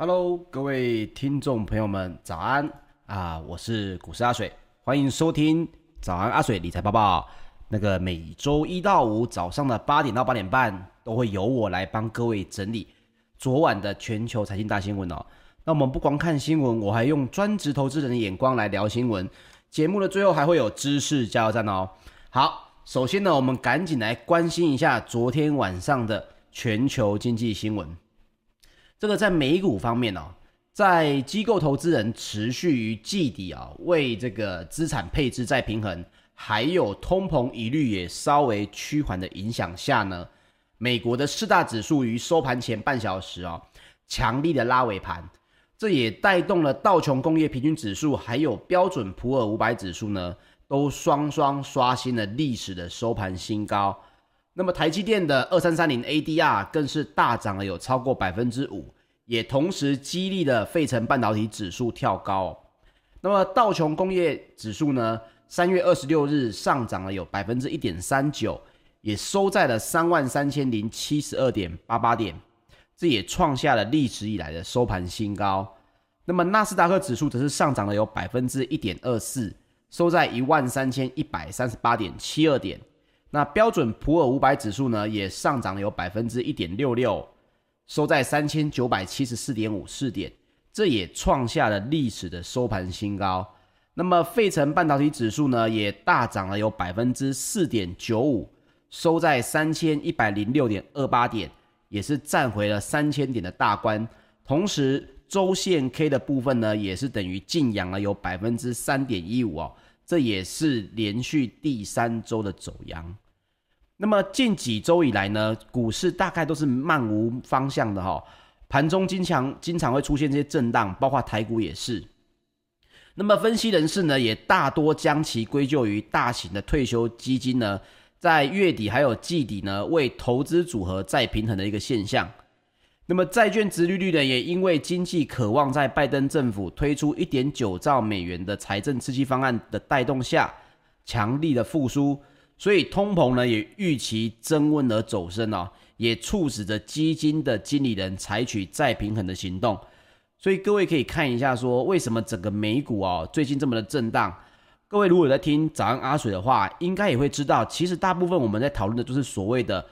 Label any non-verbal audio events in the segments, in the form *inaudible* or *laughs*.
Hello，各位听众朋友们，早安啊！我是股市阿水，欢迎收听早安阿水理财报报。那个每周一到五早上的八点到八点半，都会由我来帮各位整理昨晚的全球财经大新闻哦。那我们不光看新闻，我还用专职投资人的眼光来聊新闻。节目的最后还会有知识加油站哦。好，首先呢，我们赶紧来关心一下昨天晚上的全球经济新闻。这个在美股方面哦，在机构投资人持续于季底啊，为这个资产配置再平衡，还有通膨疑虑也稍微趋缓的影响下呢，美国的四大指数于收盘前半小时啊，强力的拉尾盘，这也带动了道琼工业平均指数还有标准普尔五百指数呢，都双双刷新了历史的收盘新高。那么台积电的二三三零 ADR 更是大涨了有超过百分之五，也同时激励了费城半导体指数跳高。那么道琼工业指数呢，三月二十六日上涨了有百分之一点三九，也收在了三万三千零七十二点八八点，这也创下了历史以来的收盘新高。那么纳斯达克指数则是上涨了有百分之一点二四，收在一万三千一百三十八点七二点。那标准普尔五百指数呢，也上涨了有百分之一点六六，收在三千九百七十四点五四点，这也创下了历史的收盘新高。那么费城半导体指数呢，也大涨了有百分之四点九五，收在三千一百零六点二八点，也是站回了三千点的大关。同时，周线 K 的部分呢，也是等于劲扬了有百分之三点一五哦。这也是连续第三周的走阳。那么近几周以来呢，股市大概都是漫无方向的哈，盘中经常经常会出现这些震荡，包括台股也是。那么分析人士呢，也大多将其归咎于大型的退休基金呢，在月底还有季底呢，为投资组合再平衡的一个现象。那么债券殖利率呢，也因为经济渴望在拜登政府推出一点九兆美元的财政刺激方案的带动下，强力的复苏，所以通膨呢也预期增温而走升哦，也促使着基金的经理人采取再平衡的行动。所以各位可以看一下，说为什么整个美股哦最近这么的震荡？各位如果在听早安阿水的话，应该也会知道，其实大部分我们在讨论的就是所谓的。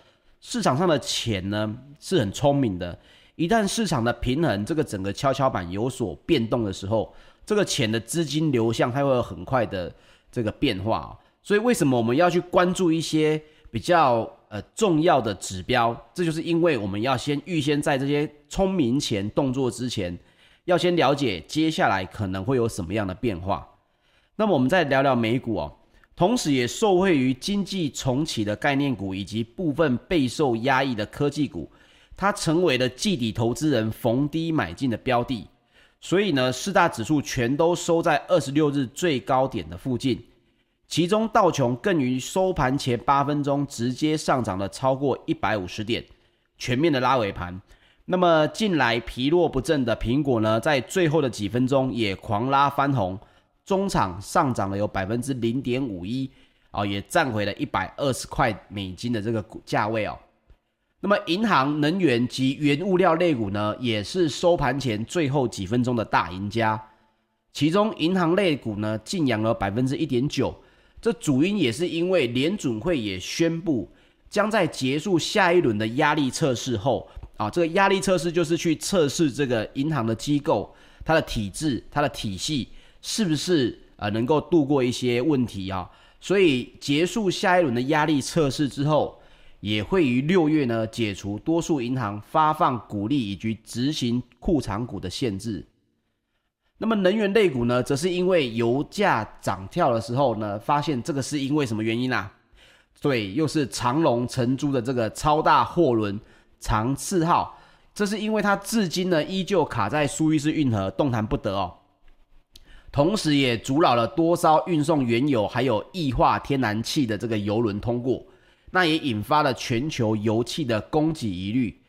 市场上的钱呢是很聪明的，一旦市场的平衡这个整个跷跷板有所变动的时候，这个钱的资金流向它会有很快的这个变化。所以为什么我们要去关注一些比较呃重要的指标？这就是因为我们要先预先在这些聪明钱动作之前，要先了解接下来可能会有什么样的变化。那么我们再聊聊美股哦。同时，也受惠于经济重启的概念股以及部分备受压抑的科技股，它成为了季底投资人逢低买进的标的。所以呢，四大指数全都收在二十六日最高点的附近，其中道琼更于收盘前八分钟直接上涨了超过一百五十点，全面的拉尾盘。那么近来疲弱不振的苹果呢，在最后的几分钟也狂拉翻红。中场上涨了有百分之零点五一，啊，也站回了一百二十块美金的这个股价位哦。那么，银行、能源及原物料类股呢，也是收盘前最后几分钟的大赢家。其中，银行类股呢，劲扬了百分之一点九。这主因也是因为联准会也宣布，将在结束下一轮的压力测试后，啊，这个压力测试就是去测试这个银行的机构、它的体制、它的体系。是不是呃能够度过一些问题啊？所以结束下一轮的压力测试之后，也会于六月呢解除多数银行发放股利以及执行库藏股的限制。那么能源类股呢，则是因为油价涨跳的时候呢，发现这个是因为什么原因啊？对，又是长龙承租的这个超大货轮长赐号，这是因为它至今呢依旧卡在苏伊士运河，动弹不得哦。同时，也阻扰了多艘运送原油还有液化天然气的这个油轮通过，那也引发了全球油气的供给疑虑。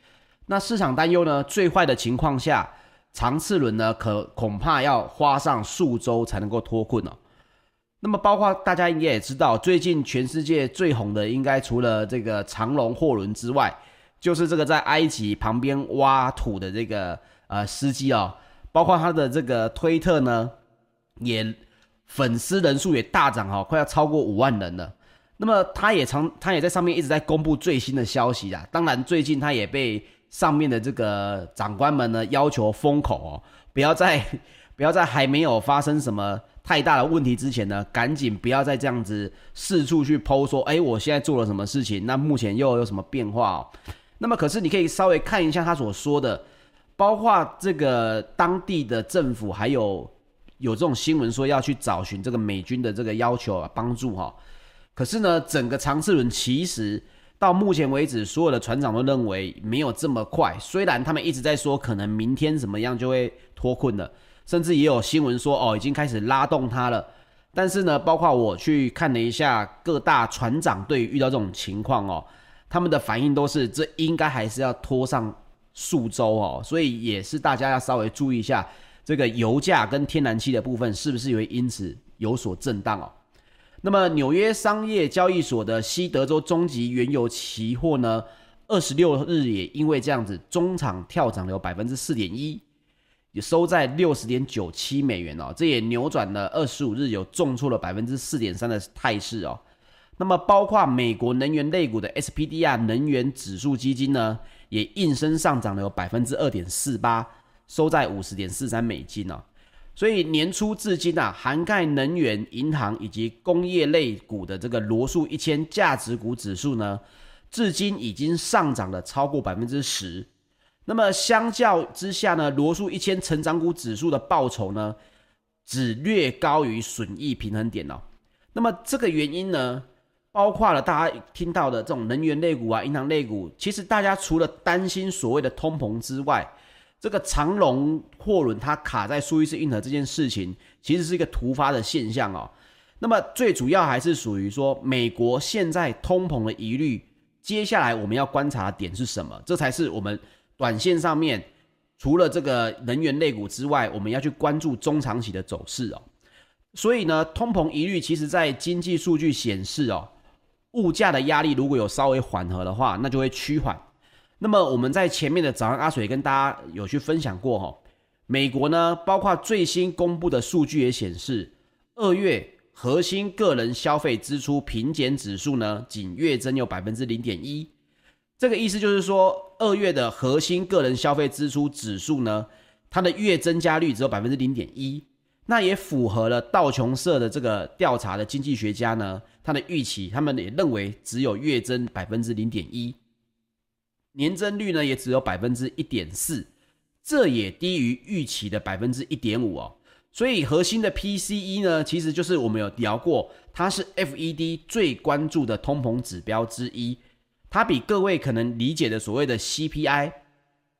那市场担忧呢，最坏的情况下，长次轮呢可恐怕要花上数周才能够脱困哦。那么，包括大家应该也知道，最近全世界最红的，应该除了这个长荣货轮之外，就是这个在埃及旁边挖土的这个呃司机哦，包括他的这个推特呢，也粉丝人数也大涨、哦，快要超过五万人了。那么他也常他也在上面一直在公布最新的消息啊。当然最近他也被上面的这个长官们呢要求封口哦，不要再 *laughs* 不要在还没有发生什么。太大的问题之前呢，赶紧不要再这样子四处去剖说，哎，我现在做了什么事情？那目前又有什么变化哦？那么可是你可以稍微看一下他所说的，包括这个当地的政府还有有这种新闻说要去找寻这个美军的这个要求啊帮助哈。可是呢，整个长赐轮其实到目前为止，所有的船长都认为没有这么快。虽然他们一直在说可能明天怎么样就会脱困了。甚至也有新闻说，哦，已经开始拉动它了。但是呢，包括我去看了一下各大船长对于遇到这种情况哦，他们的反应都是这应该还是要拖上数周哦。所以也是大家要稍微注意一下这个油价跟天然气的部分是不是也会因此有所震荡哦。那么纽约商业交易所的西德州中级原油期货呢，二十六日也因为这样子中场跳涨了百分之四点一。也收在六十点九七美元哦，这也扭转了二十五日有重挫了百分之四点三的态势哦。那么，包括美国能源类股的 SPDR 能源指数基金呢，也应声上涨了有百分之二点四八，收在五十点四三美金哦。所以年初至今啊，涵盖能源、银行以及工业类股的这个罗素一千价值股指数呢，至今已经上涨了超过百分之十。那么相较之下呢，罗素一千成长股指数的报酬呢，只略高于损益平衡点哦。那么这个原因呢，包括了大家听到的这种能源类股啊、银行类股，其实大家除了担心所谓的通膨之外，这个长荣货轮它卡在苏伊士运河这件事情，其实是一个突发的现象哦。那么最主要还是属于说，美国现在通膨的疑虑，接下来我们要观察的点是什么？这才是我们。短线上面，除了这个能源类股之外，我们要去关注中长期的走势哦。所以呢，通膨疑虑其实在经济数据显示哦，物价的压力如果有稍微缓和的话，那就会趋缓。那么我们在前面的早上阿水跟大家有去分享过哈，美国呢，包括最新公布的数据也显示，二月核心个人消费支出平减指数呢，仅月增有百分之零点一。这个意思就是说，二月的核心个人消费支出指数呢，它的月增加率只有百分之零点一，那也符合了道琼社的这个调查的经济学家呢，他的预期，他们也认为只有月增百分之零点一，年增率呢也只有百分之一点四，这也低于预期的百分之一点五哦。所以核心的 PCE 呢，其实就是我们有聊过，它是 FED 最关注的通膨指标之一。它比各位可能理解的所谓的 CPI，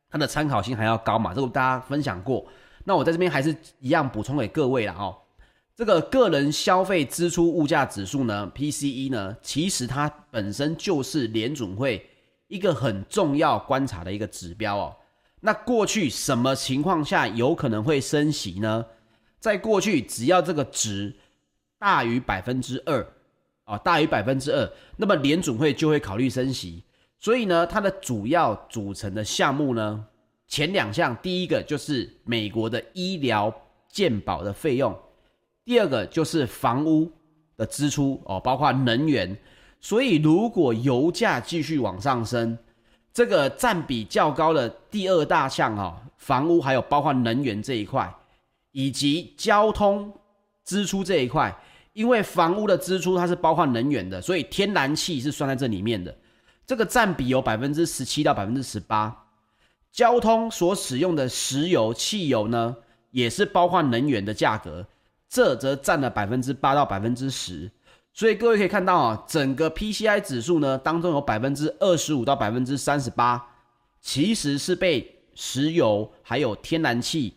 它的参考性还要高嘛？这个大家分享过。那我在这边还是一样补充给各位了哦。这个个人消费支出物价指数呢，PCE 呢，其实它本身就是联准会一个很重要观察的一个指标哦。那过去什么情况下有可能会升息呢？在过去，只要这个值大于百分之二。啊，大于百分之二，那么联准会就会考虑升息。所以呢，它的主要组成的项目呢，前两项，第一个就是美国的医疗健保的费用，第二个就是房屋的支出哦，包括能源。所以如果油价继续往上升，这个占比较高的第二大项啊，房屋还有包括能源这一块，以及交通支出这一块。因为房屋的支出它是包括能源的，所以天然气是算在这里面的，这个占比有百分之十七到百分之十八。交通所使用的石油、汽油呢，也是包括能源的价格，这则占了百分之八到百分之十。所以各位可以看到啊，整个 PCI 指数呢当中有百分之二十五到百分之三十八，其实是被石油还有天然气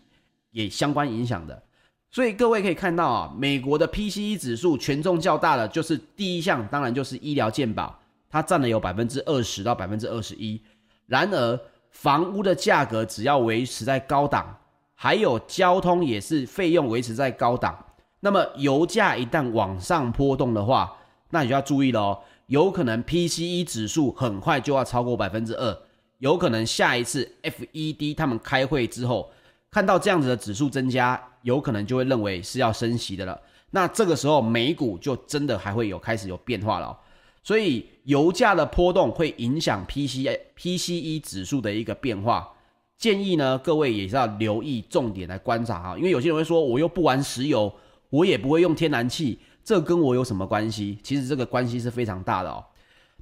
也相关影响的。所以各位可以看到啊，美国的 PCE 指数权重较大的就是第一项，当然就是医疗健保，它占了有百分之二十到百分之二十一。然而，房屋的价格只要维持在高档，还有交通也是费用维持在高档。那么油价一旦往上波动的话，那你就要注意了哦，有可能 PCE 指数很快就要超过百分之二，有可能下一次 FED 他们开会之后，看到这样子的指数增加，有可能就会认为是要升息的了。那这个时候美股就真的还会有开始有变化了哦。所以油价的波动会影响 PCE PCE 指数的一个变化。建议呢，各位也是要留意重点来观察哈，因为有些人会说，我又不玩石油，我也不会用天然气，这跟我有什么关系？其实这个关系是非常大的哦。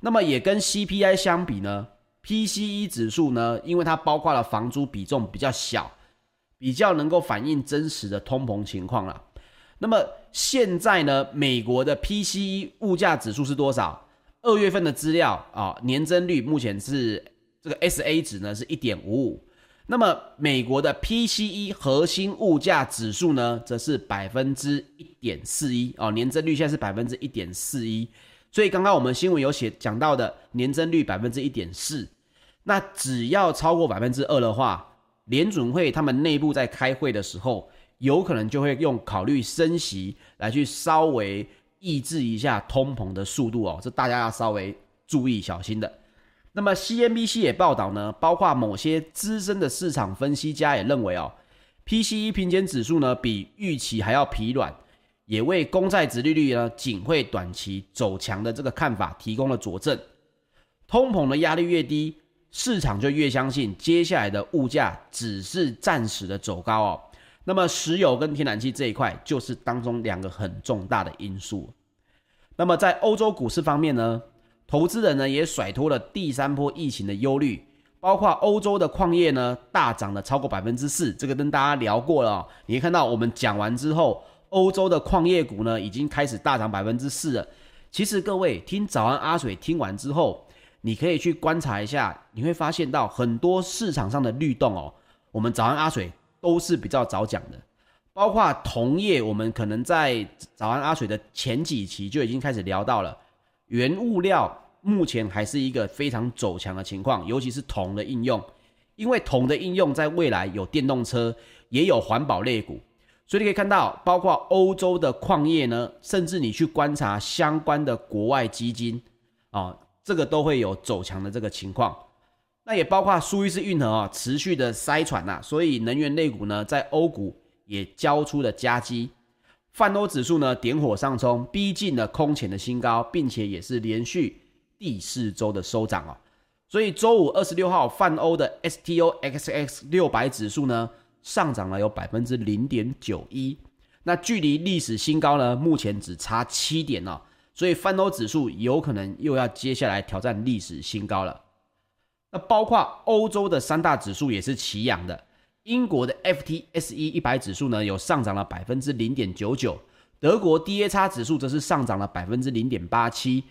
那么也跟 CPI 相比呢，PCE 指数呢，因为它包括了房租比重比较小，比较能够反映真实的通膨情况了。那么现在呢，美国的 PCE 物价指数是多少？二月份的资料啊，年增率目前是这个 SA 值呢是一点五五。那么美国的 PCE 核心物价指数呢，则是百分之一点四一哦，年增率现在是百分之一点四一，所以刚刚我们新闻有写讲到的年增率百分之一点四，那只要超过百分之二的话，联准会他们内部在开会的时候，有可能就会用考虑升息来去稍微抑制一下通膨的速度哦，这大家要稍微注意小心的。那么 CNBC 也报道呢，包括某些资深的市场分析家也认为哦，PCE 平减指数呢比预期还要疲软，也为公债殖利率呢仅会短期走强的这个看法提供了佐证。通膨的压力越低，市场就越相信接下来的物价只是暂时的走高哦。那么石油跟天然气这一块就是当中两个很重大的因素。那么在欧洲股市方面呢？投资人呢也甩脱了第三波疫情的忧虑，包括欧洲的矿业呢大涨了超过百分之四，这个跟大家聊过了。你看到我们讲完之后，欧洲的矿业股呢已经开始大涨百分之四了。其实各位听早安阿水听完之后，你可以去观察一下，你会发现到很多市场上的律动哦。我们早安阿水都是比较早讲的，包括铜业，我们可能在早安阿水的前几期就已经开始聊到了。原物料目前还是一个非常走强的情况，尤其是铜的应用，因为铜的应用在未来有电动车，也有环保类股，所以你可以看到，包括欧洲的矿业呢，甚至你去观察相关的国外基金啊，这个都会有走强的这个情况。那也包括苏伊士运河啊，持续的塞船呐，所以能源类股呢，在欧股也交出了佳绩。泛欧指数呢，点火上冲，逼近了空前的新高，并且也是连续第四周的收涨哦。所以周五二十六号，泛欧的 STOXX 六百指数呢，上涨了有百分之零点九一，那距离历史新高呢，目前只差七点哦。所以泛欧指数有可能又要接下来挑战历史新高了。那包括欧洲的三大指数也是齐扬的。英国的 FTSE 一百指数呢，有上涨了百分之零点九九，德国 DAX 指数则是上涨了百分之零点八七，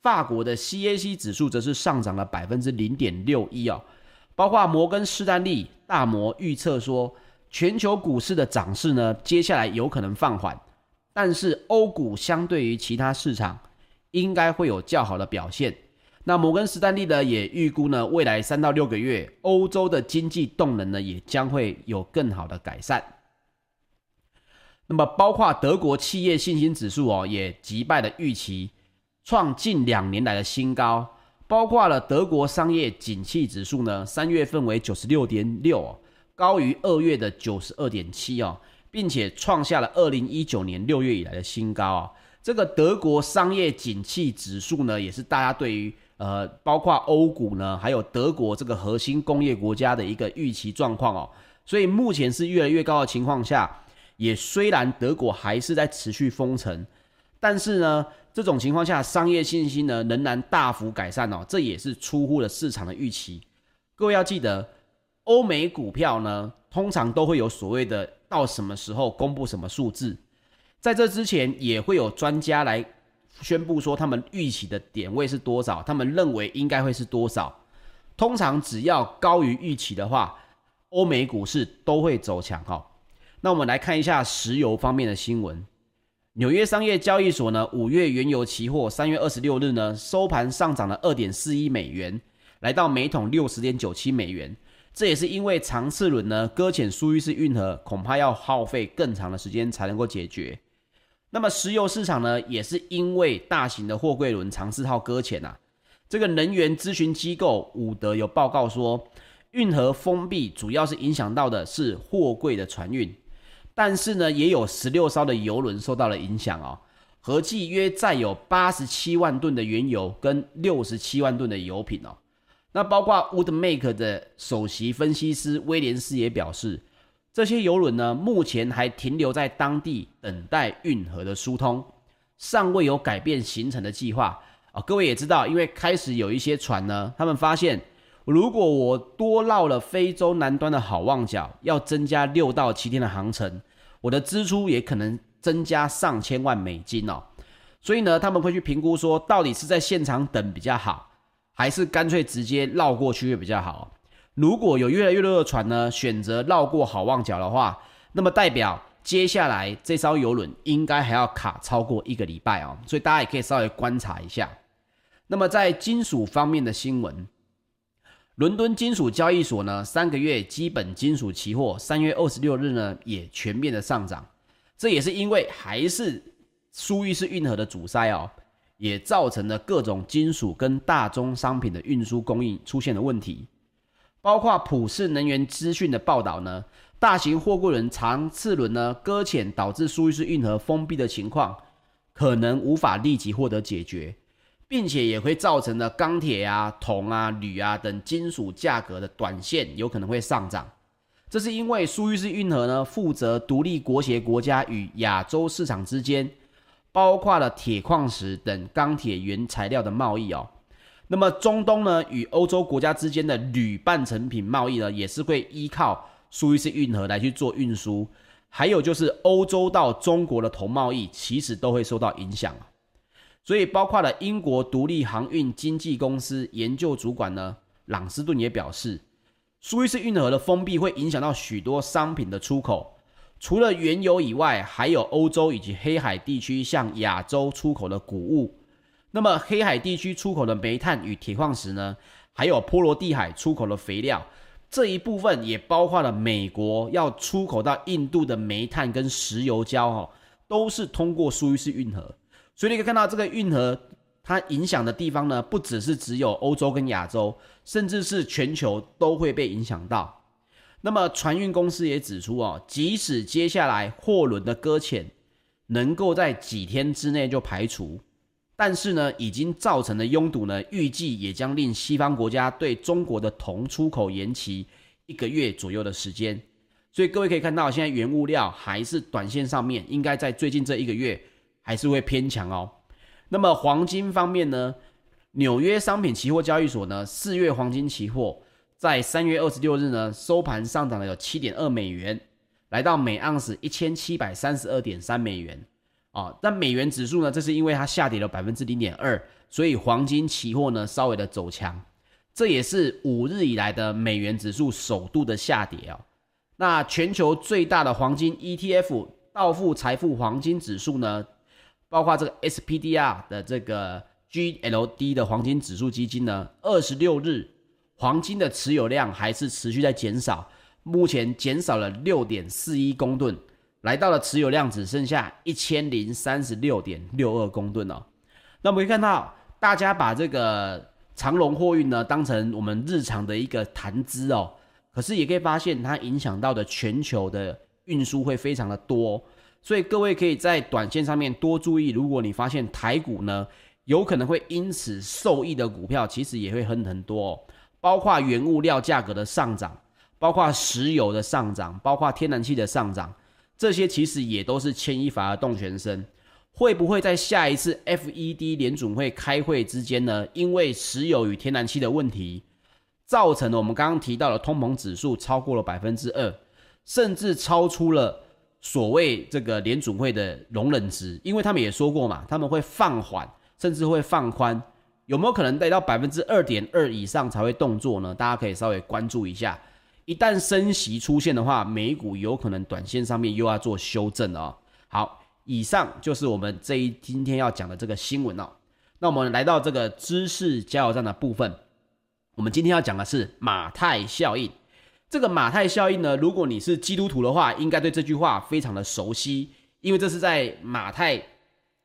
法国的 CAC 指数则是上涨了百分之零点六一哦。包括摩根士丹利大摩预测说，全球股市的涨势呢，接下来有可能放缓，但是欧股相对于其他市场，应该会有较好的表现。那摩根士丹利呢也预估呢，未来三到六个月，欧洲的经济动能呢也将会有更好的改善。那么，包括德国企业信心指数哦，也击败了预期，创近两年来的新高。包括了德国商业景气指数呢，三月份为九十六点六，高于二月的九十二点七哦，并且创下了二零一九年六月以来的新高啊。这个德国商业景气指数呢，也是大家对于。呃，包括欧股呢，还有德国这个核心工业国家的一个预期状况哦，所以目前是越来越高的情况下，也虽然德国还是在持续封城，但是呢，这种情况下商业信心呢仍然大幅改善哦，这也是出乎了市场的预期。各位要记得，欧美股票呢通常都会有所谓的到什么时候公布什么数字，在这之前也会有专家来。宣布说他们预期的点位是多少，他们认为应该会是多少。通常只要高于预期的话，欧美股市都会走强哈。那我们来看一下石油方面的新闻。纽约商业交易所呢，五月原油期货三月二十六日呢收盘上涨了二点四一美元，来到每桶六十点九七美元。这也是因为长次轮呢搁浅苏伊士运河，恐怕要耗费更长的时间才能够解决。那么石油市场呢，也是因为大型的货柜轮长四号搁浅呐，这个能源咨询机构伍德有报告说，运河封闭主要是影响到的是货柜的船运，但是呢，也有十六艘的油轮受到了影响哦，合计约载有八十七万吨的原油跟六十七万吨的油品哦。那包括 Woodmac 的首席分析师威廉斯也表示，这些油轮呢，目前还停留在当地等待运河的疏通，尚未有改变行程的计划啊、各位也知道，因为开始有一些船呢，他们发现，如果我多绕了非洲南端的好望角，要增加六到七天的航程，我的支出也可能增加上千万美金哦。所以呢，他们会去评估说，到底是在现场等比较好。还是干脆直接绕过去会比较好。如果有越来越多的船呢，选择绕过好望角的话，那么代表接下来这艘游轮应该还要卡超过一个礼拜哦。所以大家也可以稍微观察一下。那么在金属方面的新闻，伦敦金属交易所呢，三个月基本金属期货三月二十六日呢也全面的上涨，这也是因为还是苏伊士运河的阻塞哦。也造成了各种金属跟大宗商品的运输供应出现了问题，包括普世能源资讯的报道呢，大型货柜轮长次轮呢搁浅导致苏伊士运河封闭的情况，可能无法立即获得解决，并且也会造成了钢铁啊、铜啊、铝啊等金属价格的短线有可能会上涨。这是因为苏伊士运河呢负责独立国协国家与亚洲市场之间。包括了铁矿石等钢铁原材料的贸易哦，那么中东呢与欧洲国家之间的铝半成品贸易呢，也是会依靠苏伊士运河来去做运输，还有就是欧洲到中国的铜贸易，其实都会受到影响。所以包括了英国独立航运经纪公司研究主管呢，朗斯顿也表示，苏伊士运河的封闭会影响到许多商品的出口。除了原油以外，还有欧洲以及黑海地区向亚洲出口的谷物。那么黑海地区出口的煤炭与铁矿石呢？还有波罗的海出口的肥料，这一部分也包括了美国要出口到印度的煤炭跟石油焦哦，都是通过苏伊士运河。所以你可以看到这个运河它影响的地方呢，不只是只有欧洲跟亚洲，甚至是全球都会被影响到。那么船运公司也指出哦，即使接下来货轮的搁浅能够在几天之内就排除，但是呢，已经造成的拥堵呢，预计也将令西方国家对中国的铜出口延期一个月左右的时间。所以各位可以看到，现在原物料还是短线上面应该在最近这一个月还是会偏强哦。那么黄金方面呢，纽约商品期货交易所呢，四月黄金期货。在三月二十六日呢，收盘上涨了有七点二美元，来到每盎司一千七百三十二点三美元啊。但美元指数呢，这是因为它下跌了百分之零点二，所以黄金期货呢稍微的走强，这也是五日以来的美元指数首度的下跌哦。那全球最大的黄金 ETF 道富财富黄金指数呢，包括这个 SPDR 的这个 GLD 的黄金指数基金呢，二十六日。黄金的持有量还是持续在减少，目前减少了六点四一公吨，来到了持有量只剩下一千零三十六点六二公吨哦。那我们可以看到，大家把这个长荣货运呢当成我们日常的一个谈资哦，可是也可以发现它影响到的全球的运输会非常的多，所以各位可以在短线上面多注意，如果你发现台股呢有可能会因此受益的股票，其实也会很很多。包括原物料价格的上涨，包括石油的上涨，包括天然气的上涨，这些其实也都是牵一发而动全身。会不会在下一次 FED 联准会开会之间呢？因为石油与天然气的问题，造成了我们刚刚提到的通膨指数超过了百分之二，甚至超出了所谓这个联准会的容忍值。因为他们也说过嘛，他们会放缓，甚至会放宽。有没有可能带到百分之二点二以上才会动作呢？大家可以稍微关注一下。一旦升息出现的话，美股有可能短线上面又要做修正了哦。好，以上就是我们这一今天要讲的这个新闻哦。那我们来到这个知识加油站的部分，我们今天要讲的是马太效应。这个马太效应呢，如果你是基督徒的话，应该对这句话非常的熟悉，因为这是在马太。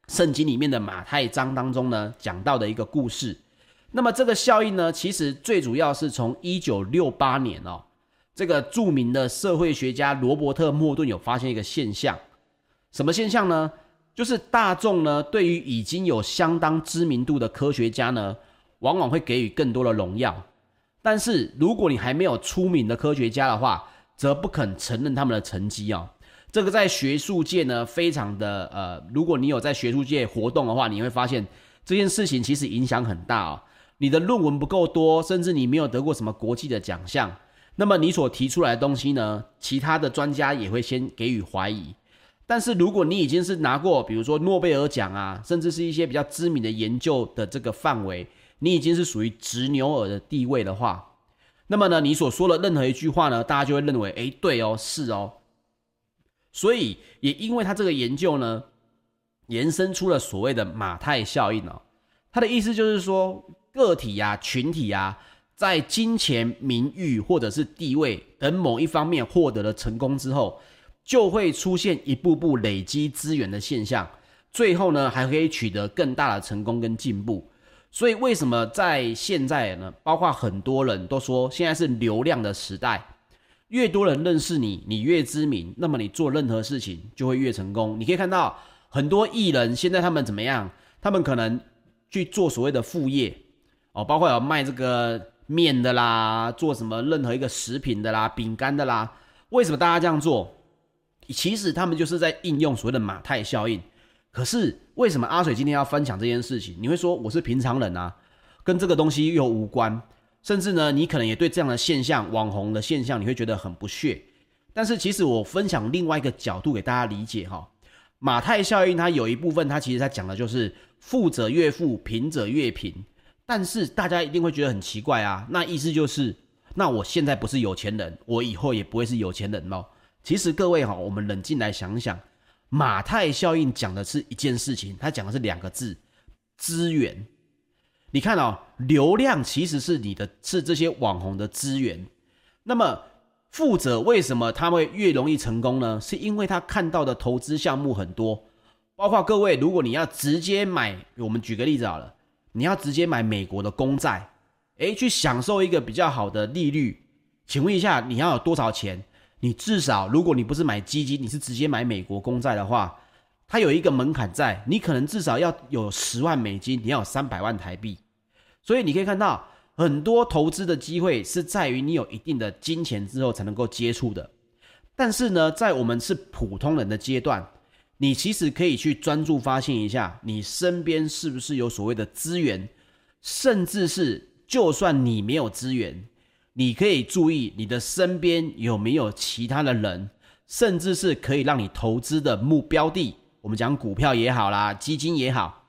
圣经里面的马太章当中呢，讲到的一个故事。那么这个效应呢，其实最主要是从一九六八年哦，这个著名的社会学家罗伯特·莫顿有发现一个现象，什么现象呢？就是大众呢，对于已经有相当知名度的科学家呢，往往会给予更多的荣耀。但是如果你还没有出名的科学家的话，则不肯承认他们的成绩哦。这个在学术界呢，非常的呃，如果你有在学术界活动的话，你会发现这件事情其实影响很大哦。你的论文不够多，甚至你没有得过什么国际的奖项，那么你所提出来的东西呢，其他的专家也会先给予怀疑。但是如果你已经是拿过，比如说诺贝尔奖啊，甚至是一些比较知名的研究的这个范围，你已经是属于执牛耳的地位的话，那么呢，你所说的任何一句话呢，大家就会认为，诶，对哦，是哦。所以也因为他这个研究呢，延伸出了所谓的马太效应哦。他的意思就是说，个体呀、群体呀，在金钱、名誉或者是地位等某一方面获得了成功之后，就会出现一步步累积资源的现象，最后呢，还可以取得更大的成功跟进步。所以为什么在现在呢，包括很多人都说现在是流量的时代，越多人认识你，你越知名，那么你做任何事情就会越成功。你可以看到很多艺人现在他们怎么样？他们可能去做所谓的副业哦，包括有卖这个面的啦，做什么任何一个食品的啦、饼干的啦。为什么大家这样做？其实他们就是在应用所谓的马太效应。可是为什么阿水今天要分享这件事情？你会说我是平常人啊，跟这个东西又无关。甚至呢，你可能也对这样的现象、网红的现象，你会觉得很不屑。但是其实我分享另外一个角度给大家理解哈。马太效应它有一部分，它其实它讲的就是富者越富，贫者越贫。但是大家一定会觉得很奇怪啊，那意思就是，那我现在不是有钱人，我以后也不会是有钱人哦。其实各位哈，我们冷静来想想，马太效应讲的是一件事情，它讲的是两个字：资源。你看哦，流量其实是你的，是这些网红的资源。那么富者为什么他会越容易成功呢？是因为他看到的投资项目很多，包括各位，如果你要直接买，我们举个例子好了，你要直接买美国的公债，诶，去享受一个比较好的利率，请问一下，你要有多少钱？你至少，如果你不是买基金，你是直接买美国公债的话，它有一个门槛在，你可能至少要有十万美金，你要有三百万台币。所以你可以看到，很多投资的机会是在于你有一定的金钱之后才能够接触的。但是呢，在我们是普通人的阶段，你其实可以去专注发现一下，你身边是不是有所谓的资源，甚至是就算你没有资源。你可以注意你的身边有没有其他的人，甚至是可以让你投资的目标地。我们讲股票也好啦，基金也好，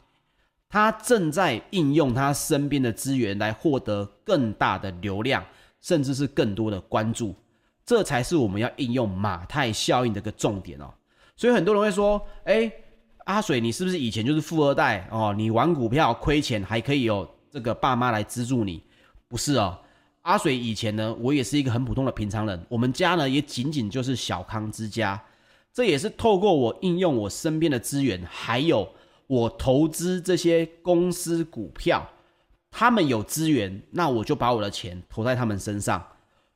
他正在应用他身边的资源来获得更大的流量，甚至是更多的关注。这才是我们要应用马太效应的一个重点哦。所以很多人会说：“诶，阿水，你是不是以前就是富二代哦？你玩股票亏钱还可以有这个爸妈来资助你？不是哦。”阿水以前呢，我也是一个很普通的平常人。我们家呢，也仅仅就是小康之家。这也是透过我应用我身边的资源，还有我投资这些公司股票，他们有资源，那我就把我的钱投在他们身上。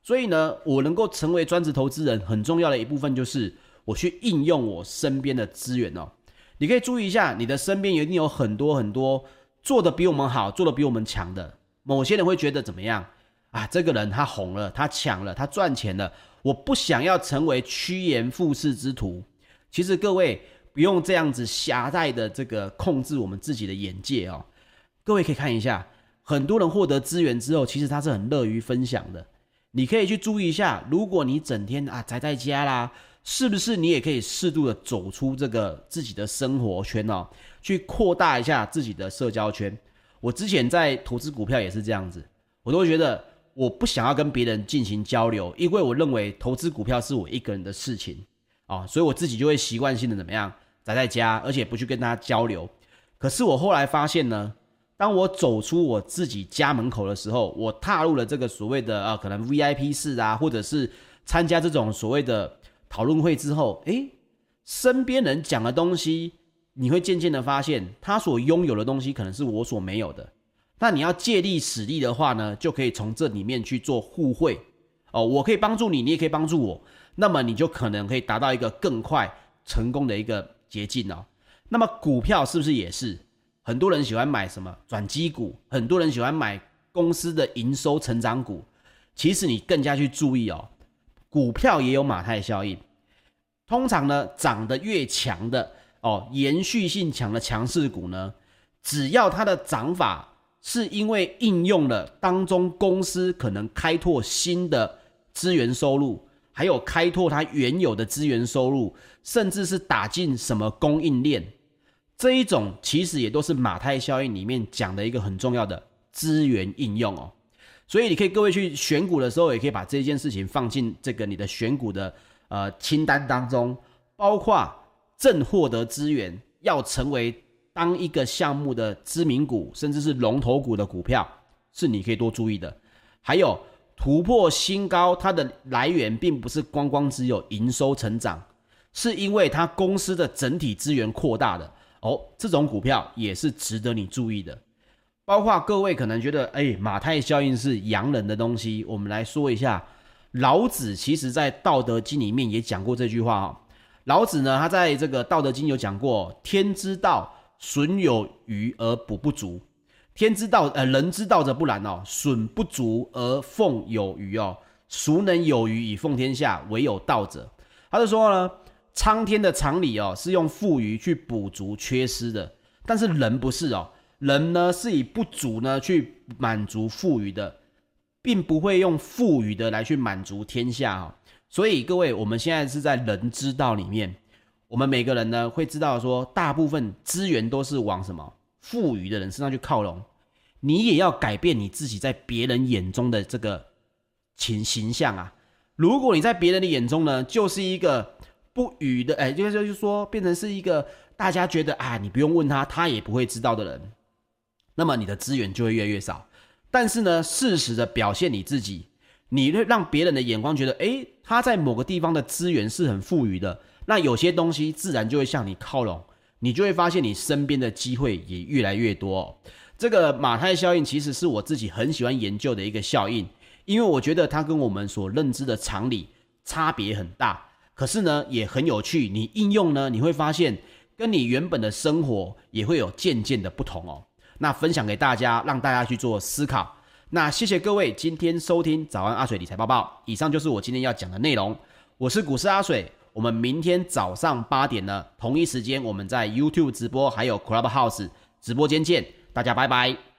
所以呢，我能够成为专职投资人，很重要的一部分就是我去应用我身边的资源哦。你可以注意一下，你的身边一定有很多很多做得比我们好、做得比我们强的。某些人会觉得怎么样？啊，这个人他红了，他抢了，他赚钱了。我不想要成为趋炎附势之徒。其实各位不用这样子狭隘的这个控制我们自己的眼界哦。各位可以看一下，很多人获得资源之后，其实他是很乐于分享的。你可以去注意一下，如果你整天啊宅在家啦，是不是你也可以适度的走出这个自己的生活圈哦，去扩大一下自己的社交圈。我之前在投资股票也是这样子，我都会觉得。我不想要跟别人进行交流，因为我认为投资股票是我一个人的事情啊，所以我自己就会习惯性的怎么样宅在家，而且不去跟大家交流。可是我后来发现呢，当我走出我自己家门口的时候，我踏入了这个所谓的啊，可能 VIP 室啊，或者是参加这种所谓的讨论会之后，诶，身边人讲的东西，你会渐渐的发现，他所拥有的东西可能是我所没有的。那你要借力使力的话呢，就可以从这里面去做互惠哦。我可以帮助你，你也可以帮助我，那么你就可能可以达到一个更快成功的一个捷径哦。那么股票是不是也是？很多人喜欢买什么转机股，很多人喜欢买公司的营收成长股。其实你更加去注意哦，股票也有马太效应。通常呢，涨得越强的哦，延续性强的强势股呢，只要它的涨法是因为应用了当中公司可能开拓新的资源收入，还有开拓它原有的资源收入，甚至是打进什么供应链。这一种其实也都是马太效应里面讲的一个很重要的资源应用哦，所以你可以各位去选股的时候，也可以把这件事情放进这个你的选股的呃清单当中，包括正获得资源，要成为当一个项目的知名股，甚至是龙头股的股票，是你可以多注意的。还有突破新高，它的来源并不是光光只有营收成长，是因为它公司的整体资源扩大的。哦，这种股票也是值得你注意的，包括各位可能觉得，哎，马太效应是洋人的东西。我们来说一下，老子其实在《道德经》里面也讲过这句话哦。老子呢，他在这个《道德经》有讲过：“天之道，损有余而补不足；天之道，呃，人之道则不然哦，损不足而奉有余哦。孰能有余以奉天下？唯有道者。”他就说呢。苍天的常理哦，是用富余去补足缺失的，但是人不是哦，人呢是以不足呢去满足富余的，并不会用富余的来去满足天下哦。所以各位，我们现在是在人之道里面，我们每个人呢会知道说，大部分资源都是往什么富余的人身上去靠拢。你也要改变你自己在别人眼中的这个形形象啊。如果你在别人的眼中呢，就是一个。不语的，哎，就是就是说，变成是一个大家觉得啊，你不用问他，他也不会知道的人，那么你的资源就会越来越少。但是呢，适时的表现你自己，你会让别人的眼光觉得，哎，他在某个地方的资源是很富裕的，那有些东西自然就会向你靠拢，你就会发现你身边的机会也越来越多哦。这个马太效应其实是我自己很喜欢研究的一个效应，因为我觉得它跟我们所认知的常理差别很大。可是呢，也很有趣。你应用呢，你会发现跟你原本的生活也会有渐渐的不同哦。那分享给大家，让大家去做思考。那谢谢各位今天收听早安阿水理财报报。以上就是我今天要讲的内容。我是股市阿水。我们明天早上八点呢，同一时间我们在 YouTube 直播，还有 Clubhouse 直播间见。大家拜拜。